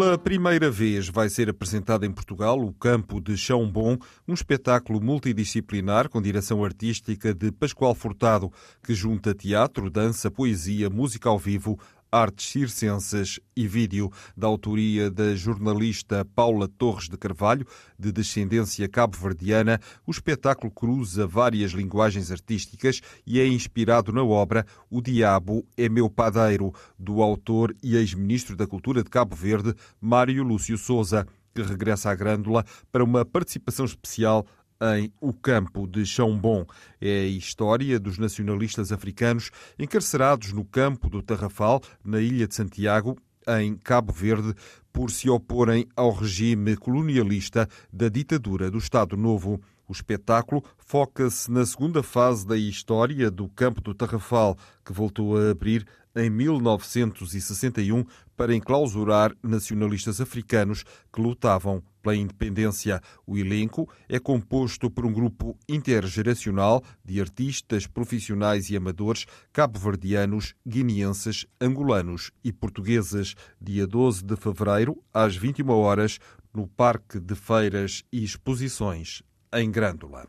Pela primeira vez vai ser apresentado em Portugal o Campo de Chão Bom, um espetáculo multidisciplinar com direção artística de Pascoal Furtado, que junta teatro, dança, poesia, música ao vivo, Artes Circenses e Vídeo, da autoria da jornalista Paula Torres de Carvalho, de descendência cabo-verdiana, o espetáculo cruza várias linguagens artísticas e é inspirado na obra O Diabo é Meu Padeiro, do autor e ex-ministro da Cultura de Cabo Verde, Mário Lúcio Souza, que regressa à Grândola para uma participação especial em O Campo de Chão Bom. É a história dos nacionalistas africanos encarcerados no campo do Tarrafal, na Ilha de Santiago, em Cabo Verde, por se oporem ao regime colonialista da ditadura do Estado Novo. O espetáculo foca-se na segunda fase da história do campo do Tarrafal, que voltou a abrir em 1961 para enclausurar nacionalistas africanos que lutavam pela independência. O elenco é composto por um grupo intergeracional de artistas profissionais e amadores cabo-verdianos, guineenses, angolanos e portugueses. Dia 12 de fevereiro, às 21 horas, no Parque de Feiras e Exposições, em Grândola.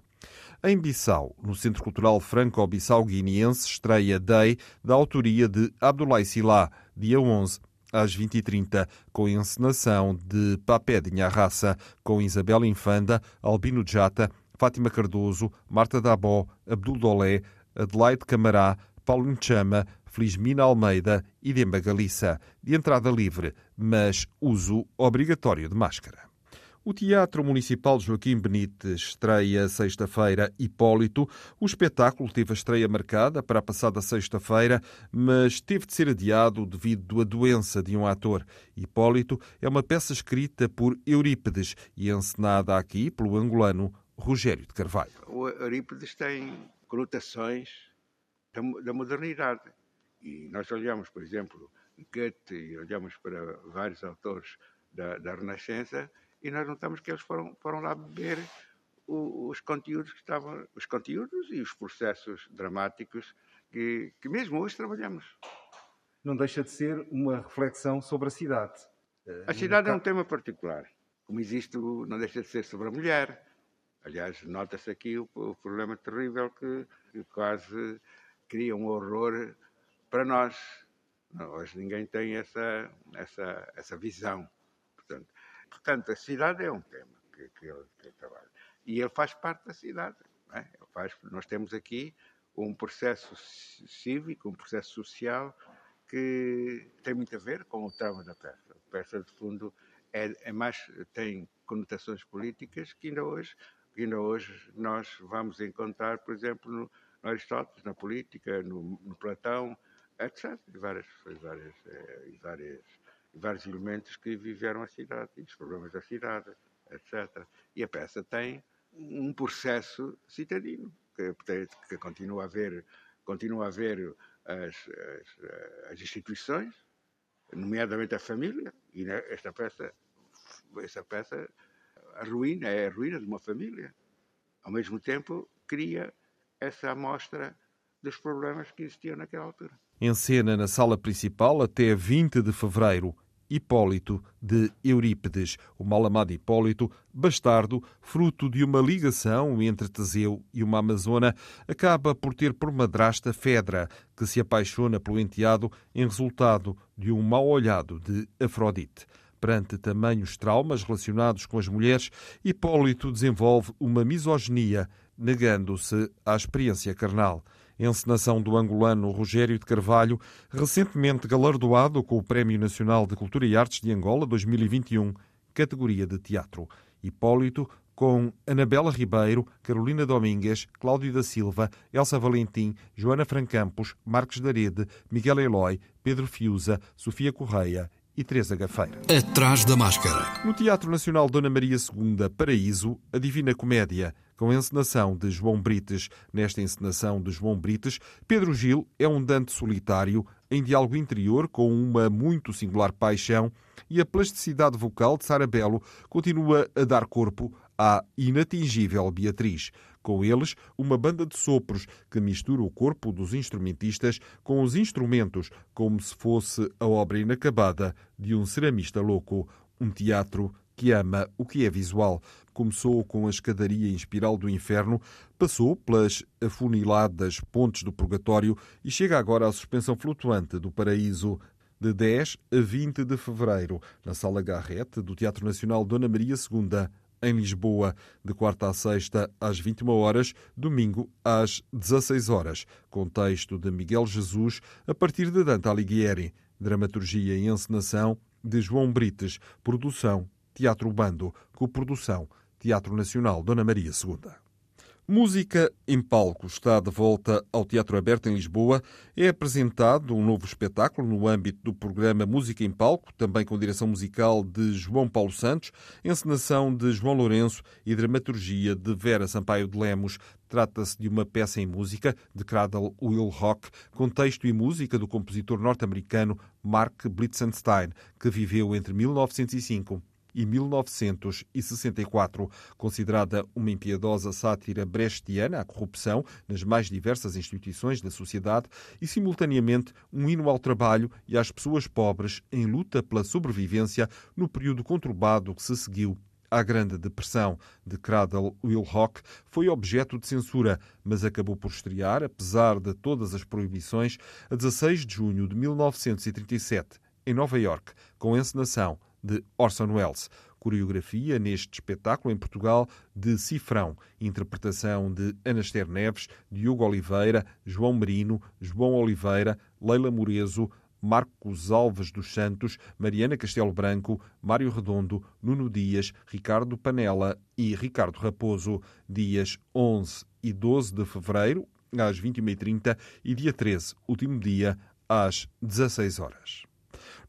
Em Bissau, no Centro Cultural Franco-Bissau Guineense, estreia Day, da autoria de Abdoulaye Silá, dia 11, às 20h30, com encenação de Papé de Raça, com Isabel Infanda, Albino Jata, Fátima Cardoso, Marta Dabó, Abdul Dolé, Adelaide Camará, Paulo Chama, Felizmina Almeida e Demba Galissa, de entrada livre, mas uso obrigatório de máscara. O Teatro Municipal Joaquim Benite estreia sexta-feira Hipólito. O espetáculo teve a estreia marcada para a passada sexta-feira, mas teve de ser adiado devido à doença de um ator. Hipólito é uma peça escrita por Eurípides e encenada aqui pelo angolano Rogério de Carvalho. O Eurípides tem conotações da modernidade. E nós olhamos, por exemplo, Goethe e olhamos para vários autores da, da Renascença e nós notamos que eles foram, foram lá beber o, os conteúdos que estavam, os conteúdos e os processos dramáticos que, que mesmo hoje trabalhamos. Não deixa de ser uma reflexão sobre a cidade. A cidade é um tema particular. Como existe, não deixa de ser sobre a mulher. Aliás, nota-se aqui o, o, problema terrível que, que, quase cria um horror para nós. Hoje ninguém tem essa, essa, essa visão. Portanto, a cidade é um tema que, que, ele, que ele trabalha. E ele faz parte da cidade. É? Faz, nós temos aqui um processo cívico, um processo social que tem muito a ver com o trama da peça. A peça, de fundo, é, é mais, tem conotações políticas que ainda hoje, que ainda hoje nós vamos encontrar, por exemplo, no, no Aristóteles, na política, no, no Platão, etc. Várias, várias, eh, várias vários elementos que viveram a cidade os problemas da cidade, etc. E a peça tem um processo citadino que, que continua a ver, continua a as, as, as instituições, nomeadamente a família, e esta peça, esta peça a ruína é a ruína de uma família. Ao mesmo tempo, cria essa amostra dos problemas que existiam naquela altura. Em cena na sala principal até 20 de fevereiro. Hipólito de Eurípides, o mal-amado Hipólito, bastardo, fruto de uma ligação entre Teseu e uma amazona, acaba por ter por madrasta Fedra, que se apaixona pelo enteado em resultado de um mau olhado de Afrodite. Perante tamanhos traumas relacionados com as mulheres, Hipólito desenvolve uma misoginia, negando-se à experiência carnal encenação do angolano Rogério de Carvalho, recentemente galardoado com o Prémio Nacional de Cultura e Artes de Angola 2021, categoria de teatro. Hipólito com Anabela Ribeiro, Carolina Domingues, Cláudio da Silva, Elsa Valentim, Joana Francampos, Marcos Darede, Miguel Eloy, Pedro Fiuza, Sofia Correia e Teresa Gafeira. Atrás da máscara. No Teatro Nacional Dona Maria II, Paraíso, a Divina Comédia, com a encenação de João Brites. Nesta encenação de João Brites, Pedro Gil é um Dante solitário, em diálogo interior com uma muito singular paixão, e a plasticidade vocal de Sara Belo continua a dar corpo à inatingível Beatriz. Com eles, uma banda de sopros que mistura o corpo dos instrumentistas com os instrumentos, como se fosse a obra inacabada de um ceramista louco. Um teatro que ama o que é visual. Começou com a escadaria em espiral do inferno, passou pelas afuniladas pontes do purgatório e chega agora à suspensão flutuante do paraíso. De 10 a 20 de fevereiro, na Sala Garrete do Teatro Nacional Dona Maria II, em Lisboa, de quarta a sexta às 21 horas, domingo às 16 horas, com texto de Miguel Jesus a partir de Dante Alighieri, dramaturgia e encenação de João Brites, produção Teatro Bando, coprodução Teatro Nacional Dona Maria II. Música em Palco está de volta ao Teatro Aberto em Lisboa. É apresentado um novo espetáculo no âmbito do programa Música em Palco, também com direção musical de João Paulo Santos, encenação de João Lourenço e dramaturgia de Vera Sampaio de Lemos. Trata-se de uma peça em música de Cradle Will Rock, com texto e música do compositor norte-americano Mark Blitzenstein, que viveu entre 1905 e 1964, considerada uma impiedosa sátira brechtiana à corrupção nas mais diversas instituições da sociedade e, simultaneamente, um hino ao trabalho e às pessoas pobres em luta pela sobrevivência no período conturbado que se seguiu à Grande Depressão de Cradle Will Rock foi objeto de censura, mas acabou por estrear, apesar de todas as proibições, a 16 de junho de 1937, em Nova York, com encenação de Orson Welles. Coreografia neste espetáculo em Portugal de Cifrão. Interpretação de Anaster Neves, Diogo Oliveira, João Merino, João Oliveira, Leila Morezo, Marcos Alves dos Santos, Mariana Castelo Branco, Mário Redondo, Nuno Dias, Ricardo Panela e Ricardo Raposo. Dias 11 e 12 de fevereiro, às 21h30 e dia 13, último dia, às 16 horas.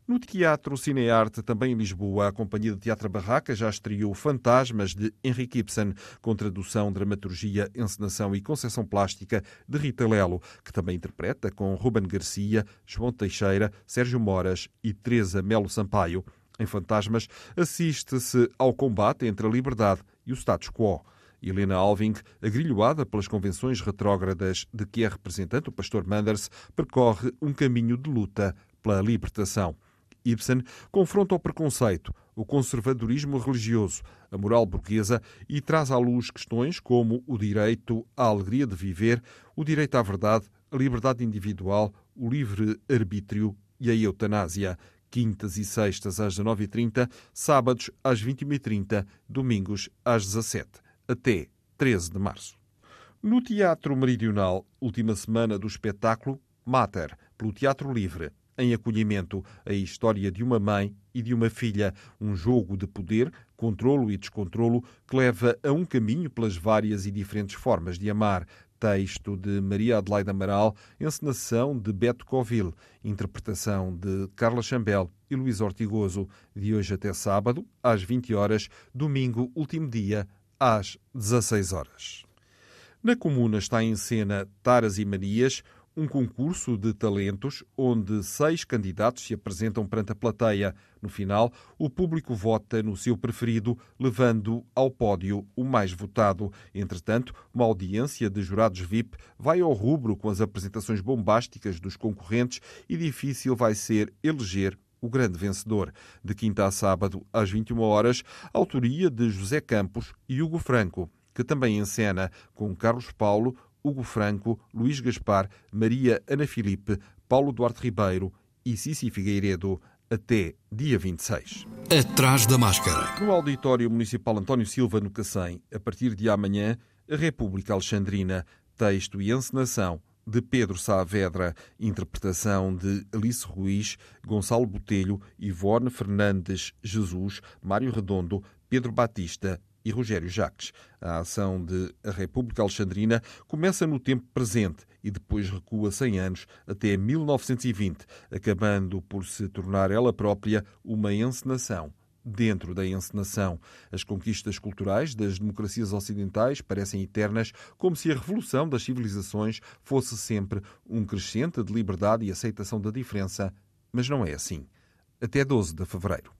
No Teatro Cinearte, também em Lisboa, a Companhia de Teatro Barraca já estreou Fantasmas de Henrique Ibsen, com tradução, dramaturgia, encenação e concepção plástica de Rita Lelo, que também interpreta com Ruben Garcia, João Teixeira, Sérgio Moras e Teresa Melo Sampaio. Em Fantasmas, assiste-se ao combate entre a liberdade e o status quo. Helena Alving, agrilhoada pelas convenções retrógradas de que é representante o pastor Manders, percorre um caminho de luta pela libertação. Ibsen confronta o preconceito, o conservadorismo religioso, a moral burguesa e traz à luz questões como o direito à alegria de viver, o direito à verdade, a liberdade individual, o livre arbítrio e a eutanásia. Quintas e sextas às 19h30, sábados às 21h30, domingos às 17 até 13 de março. No Teatro Meridional, última semana do espetáculo Mater, pelo Teatro Livre, em acolhimento a história de uma mãe e de uma filha, um jogo de poder, controlo e descontrolo que leva a um caminho pelas várias e diferentes formas de amar. Texto de Maria Adelaide Amaral, encenação de Beto Covil, interpretação de Carla Chambel e Luís Ortigoso, de hoje até sábado, às 20 horas, domingo, último dia, às 16 horas. Na comuna está em cena Taras e Manias, um concurso de talentos onde seis candidatos se apresentam perante a plateia. No final, o público vota no seu preferido, levando ao pódio o mais votado. Entretanto, uma audiência de jurados VIP vai ao rubro com as apresentações bombásticas dos concorrentes e difícil vai ser eleger o grande vencedor. De quinta a sábado, às 21 horas, autoria de José Campos e Hugo Franco que também encena com Carlos Paulo, Hugo Franco, Luís Gaspar, Maria Ana Filipe, Paulo Duarte Ribeiro e Cici Figueiredo até dia 26. Atrás da máscara. No Auditório Municipal António Silva, no Cacém, a partir de amanhã, a República Alexandrina, texto e encenação de Pedro Saavedra, interpretação de Alice Ruiz, Gonçalo Botelho, Ivone Fernandes Jesus, Mário Redondo, Pedro Batista e Rogério Jacques. A ação de A República Alexandrina começa no tempo presente e depois recua 100 anos até 1920, acabando por se tornar ela própria uma encenação dentro da encenação. As conquistas culturais das democracias ocidentais parecem eternas, como se a revolução das civilizações fosse sempre um crescente de liberdade e aceitação da diferença. Mas não é assim. Até 12 de fevereiro.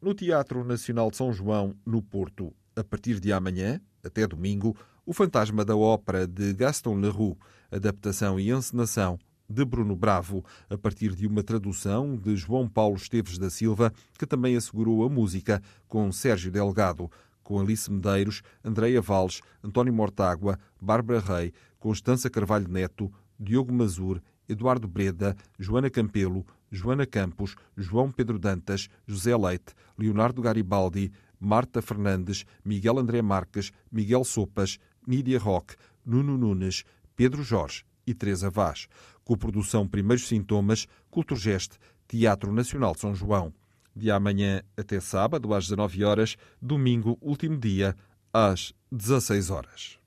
No Teatro Nacional de São João, no Porto, a partir de amanhã, até domingo, O Fantasma da Ópera de Gaston Leroux, adaptação e encenação de Bruno Bravo, a partir de uma tradução de João Paulo Esteves da Silva, que também assegurou a música com Sérgio Delgado, com Alice Medeiros, Andreia Valles, António Mortágua, Bárbara Rei, Constança Carvalho Neto, Diogo Mazur, Eduardo Breda, Joana Campelo, Joana Campos, João Pedro Dantas, José Leite, Leonardo Garibaldi, Marta Fernandes, Miguel André Marques, Miguel Sopas, Nídia Roque, Nuno Nunes, Pedro Jorge e Teresa Vaz. Coprodução Primeiros Sintomas, Culturgeste, Teatro Nacional de São João. De amanhã até sábado, às 19 horas, domingo, último dia, às 16 horas.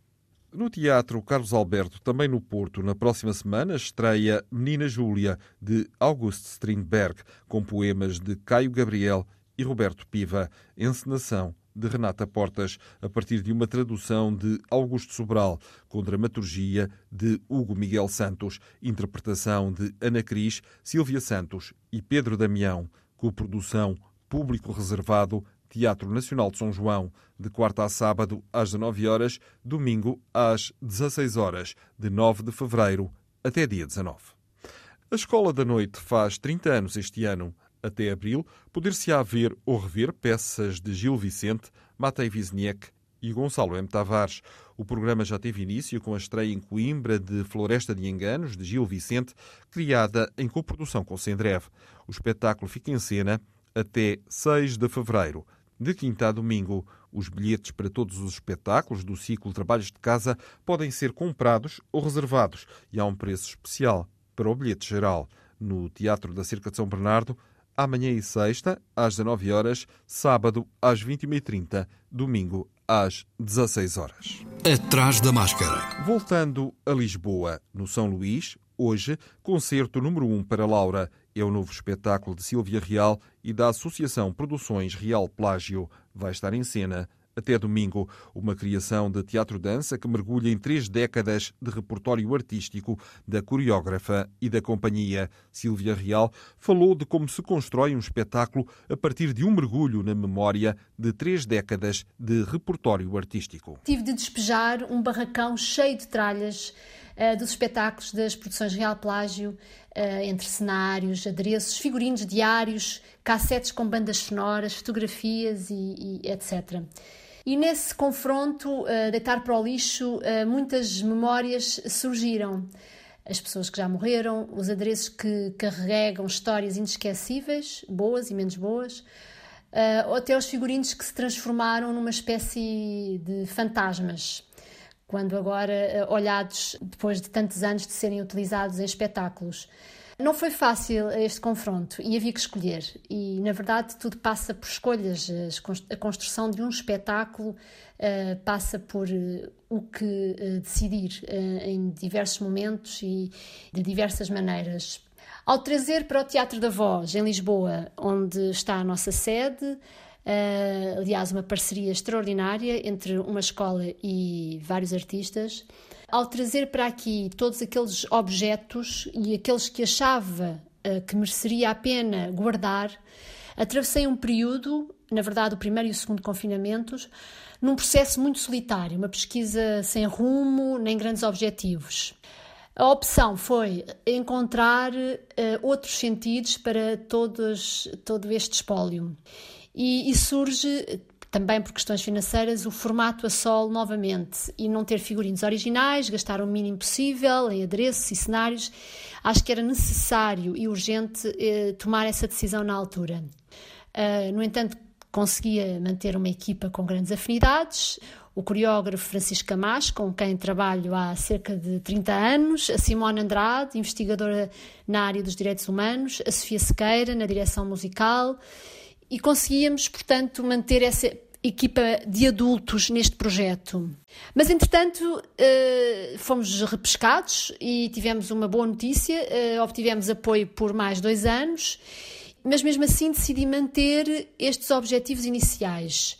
No Teatro Carlos Alberto, também no Porto, na próxima semana, estreia Menina Júlia, de August Strindberg, com poemas de Caio Gabriel e Roberto Piva, encenação de Renata Portas, a partir de uma tradução de Augusto Sobral, com dramaturgia de Hugo Miguel Santos, interpretação de Ana Cris, Silvia Santos e Pedro Damião, coprodução Público Reservado, Teatro Nacional de São João, de quarta a sábado às 19 horas, domingo às 16 horas, de 9 de fevereiro até dia 19. A Escola da Noite faz 30 anos este ano. Até abril, poder-se-á ver ou rever peças de Gil Vicente, Matei Wisniewski e Gonçalo M. Tavares. O programa já teve início com a estreia em Coimbra de Floresta de Enganos, de Gil Vicente, criada em coprodução com o Sendrev. O espetáculo fica em cena até 6 de fevereiro. De quinta a domingo, os bilhetes para todos os espetáculos do ciclo Trabalhos de Casa podem ser comprados ou reservados e há um preço especial para o bilhete geral. No Teatro da Cerca de São Bernardo, amanhã e sexta, às 19 horas, sábado, às 21h30, domingo, às 16 horas. Atrás da máscara. Voltando a Lisboa, no São Luís, hoje, concerto número 1 para Laura. É o novo espetáculo de Silvia Real e da Associação Produções Real Plágio. Vai estar em cena até domingo, uma criação de teatro-dança que mergulha em três décadas de repertório artístico da coreógrafa e da companhia. Silvia Real falou de como se constrói um espetáculo a partir de um mergulho na memória de três décadas de repertório artístico. Tive de despejar um barracão cheio de tralhas uh, dos espetáculos das produções Real Plágio, uh, entre cenários, adereços, figurinos diários, cassetes com bandas sonoras, fotografias e, e etc. E nesse confronto, uh, deitar para o lixo, uh, muitas memórias surgiram. As pessoas que já morreram, os adereços que carregam histórias inesquecíveis, boas e menos boas, uh, ou até os figurinos que se transformaram numa espécie de fantasmas, quando agora olhados depois de tantos anos de serem utilizados em espetáculos. Não foi fácil este confronto e havia que escolher. E, na verdade, tudo passa por escolhas. A construção de um espetáculo uh, passa por uh, o que uh, decidir em diversos momentos e de diversas maneiras. Ao trazer para o Teatro da Voz, em Lisboa, onde está a nossa sede, Uh, aliás, uma parceria extraordinária entre uma escola e vários artistas ao trazer para aqui todos aqueles objetos e aqueles que achava uh, que mereceria a pena guardar, atravessei um período, na verdade o primeiro e o segundo confinamentos, num processo muito solitário, uma pesquisa sem rumo nem grandes objetivos. A opção foi encontrar uh, outros sentidos para todos, todo este espólio. E, e surge também por questões financeiras, o formato a solo novamente e não ter figurinos originais, gastar o mínimo possível em adereços e cenários. Acho que era necessário e urgente eh, tomar essa decisão na altura. Uh, no entanto, conseguia manter uma equipa com grandes afinidades. O coreógrafo Francisco Camacho, com quem trabalho há cerca de 30 anos, a Simone Andrade, investigadora na área dos direitos humanos, a Sofia Sequeira, na direção musical, e conseguíamos, portanto, manter essa, equipa de adultos neste projeto. Mas, entretanto, eh, fomos repescados e tivemos uma boa notícia, eh, obtivemos apoio por mais dois anos, mas mesmo assim decidi manter estes objetivos iniciais.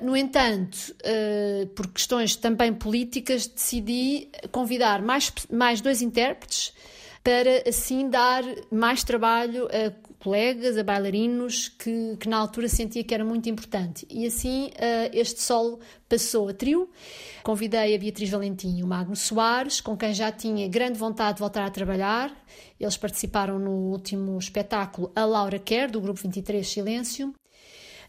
No entanto, eh, por questões também políticas, decidi convidar mais, mais dois intérpretes para assim dar mais trabalho a colegas, a bailarinos, que, que na altura sentia que era muito importante. E assim uh, este solo passou a trio. Convidei a Beatriz Valentim e o Magno Soares, com quem já tinha grande vontade de voltar a trabalhar. Eles participaram no último espetáculo A Laura Quer, do grupo 23 Silêncio.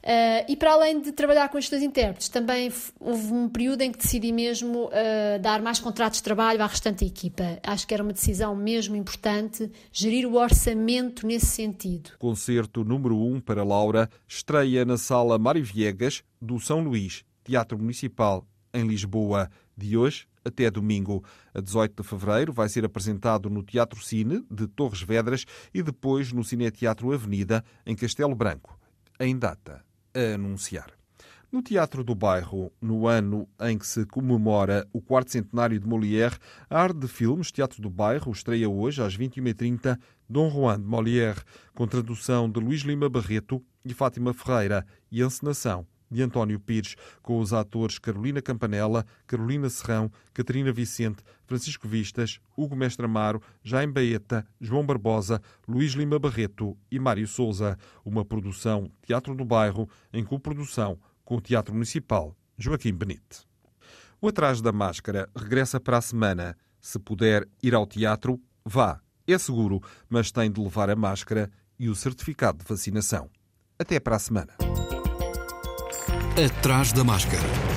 Uh, e para além de trabalhar com estes intérpretes, também houve um período em que decidi mesmo uh, dar mais contratos de trabalho à restante equipa. Acho que era uma decisão mesmo importante, gerir o orçamento nesse sentido. Concerto número 1 um para Laura estreia na Sala Mário Viegas, do São Luís, Teatro Municipal, em Lisboa, de hoje até domingo. A 18 de fevereiro vai ser apresentado no Teatro Cine, de Torres Vedras, e depois no Cineteatro Avenida, em Castelo Branco. Em data a anunciar. No Teatro do Bairro, no ano em que se comemora o quarto centenário de Molière, a Arte de Filmes Teatro do Bairro estreia hoje às 21h30 Dom Juan de Molière, com tradução de Luís Lima Barreto e Fátima Ferreira e encenação de António Pires, com os atores Carolina Campanella, Carolina Serrão, Catarina Vicente, Francisco Vistas, Hugo Mestre Amaro, Jaime Baeta, João Barbosa, Luís Lima Barreto e Mário Souza. Uma produção Teatro do Bairro, em coprodução com o Teatro Municipal Joaquim Benite. O Atrás da Máscara regressa para a semana. Se puder ir ao teatro, vá. É seguro, mas tem de levar a máscara e o certificado de vacinação. Até para a semana. Atrás da Máscara.